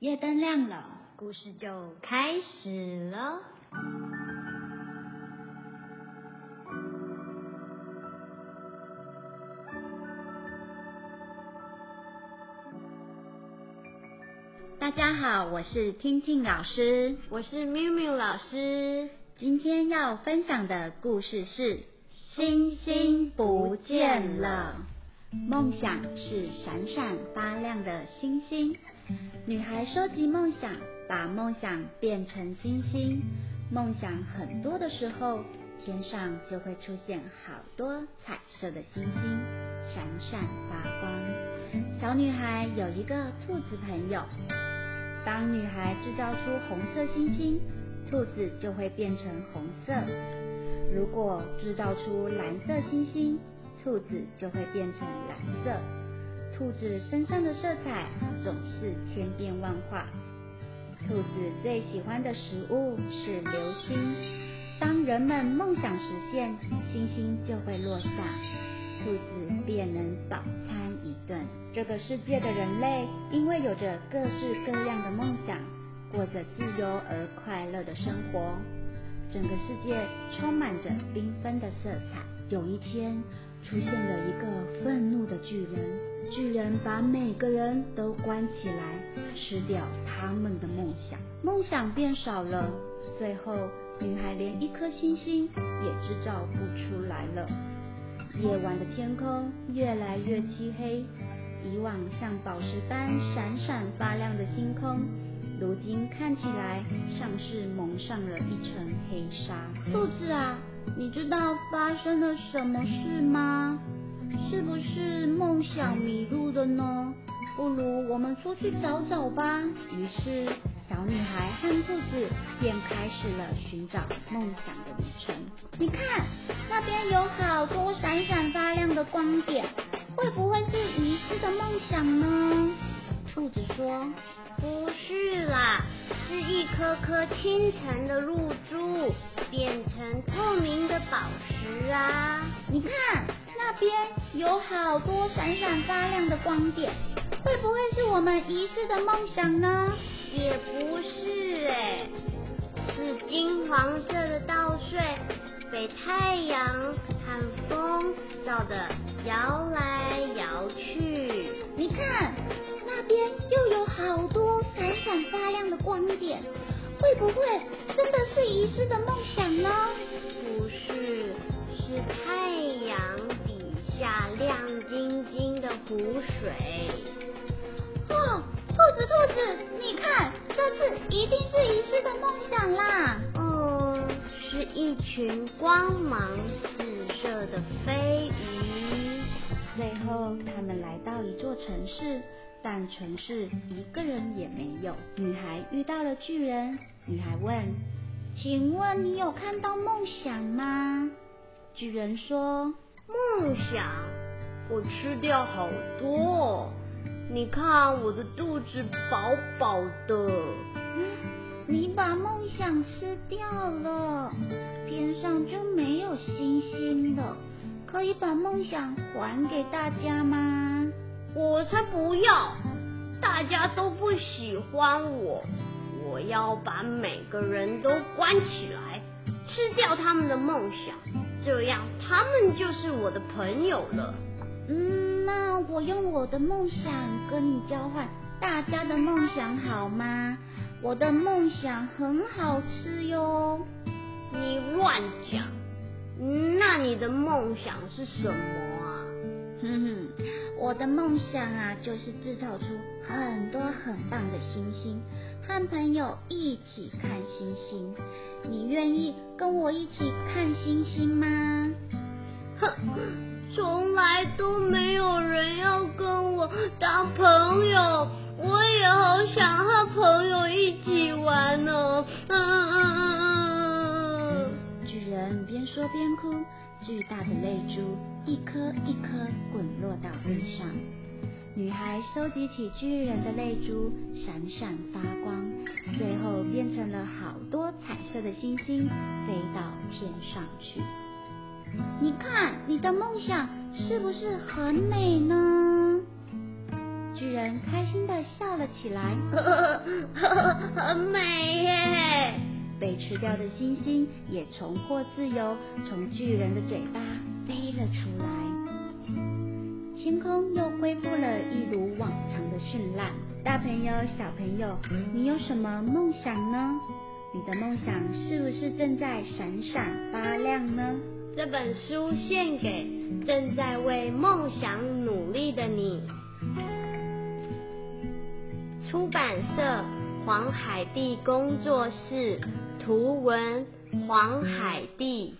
夜灯亮了，故事就开始了。大家好，我是听听老师，我是喵喵老师。今天要分享的故事是《星星不见了》。梦想是闪闪发亮的星星，女孩收集梦想，把梦想变成星星。梦想很多的时候，天上就会出现好多彩色的星星，闪闪发光。小女孩有一个兔子朋友，当女孩制造出红色星星，兔子就会变成红色；如果制造出蓝色星星，兔子就会变成蓝色。兔子身上的色彩总是千变万化。兔子最喜欢的食物是流星。当人们梦想实现，星星就会落下，兔子便能饱餐一顿。这个世界的人类因为有着各式各样的梦想，过着自由而快乐的生活。整个世界充满着缤纷的色彩。有一天。出现了一个愤怒的巨人，巨人把每个人都关起来，吃掉他们的梦想，梦想变少了，最后女孩连一颗星星也制造不出来了。夜晚的天空越来越漆黑，以往像宝石般闪闪发亮的星空，如今看起来像是蒙上了一层黑纱。兔子啊！你知道发生了什么事吗？是不是梦想迷路了呢？不如我们出去找找吧。于是，小女孩和兔子便开始了寻找梦想的旅程。你看，那边有好多闪闪发亮的光点，会不会是遗失的梦想呢？兔子说：“不是啦，是一颗颗清晨的露珠。”变成透明的宝石啊！你看那边有好多闪闪发亮的光点，会不会是我们遗失的梦想呢？也不是哎，是金黄色的稻穗，被太阳和风照得摇来摇去。你看那边又有好多闪闪发亮的光点。会不会真的是遗失的梦想呢？不是，是太阳底下亮晶晶的湖水。哦，兔子，兔子，你看，这次一定是遗失的梦想啦。哦，是一群光芒四射的飞鱼。最后，他们来到一座城市。但城市一个人也没有。女孩遇到了巨人。女孩问：“请问你有看到梦想吗？”巨人说：“梦想，我吃掉好多。你看我的肚子饱饱的。你把梦想吃掉了，天上就没有星星了。可以把梦想还给大家吗？”我才不要！大家都不喜欢我，我要把每个人都关起来，吃掉他们的梦想，这样他们就是我的朋友了。嗯，那我用我的梦想跟你交换大家的梦想好吗？我的梦想很好吃哟。你乱讲！那你的梦想是什么啊？哼哼。我的梦想啊，就是制造出很多很棒的星星，和朋友一起看星星。你愿意跟我一起看星星吗？哼，从来都没有人要跟我当朋友，我也好想和朋友一起玩呢。嗯边哭。巨大的泪珠一颗一颗滚落到地上，女孩收集起巨人的泪珠，闪闪发光，最后变成了好多彩色的星星，飞到天上去。你看，你的梦想是不是很美呢？巨人开心的笑了起来，很美耶！被吃掉的星星也重获自由，从巨人的嘴巴飞了出来。天空又恢复了一如往常的绚烂。大朋友、小朋友，你有什么梦想呢？你的梦想是不是正在闪闪发亮呢？这本书献给正在为梦想努力的你。出版社：黄海地工作室，图文：黄海地。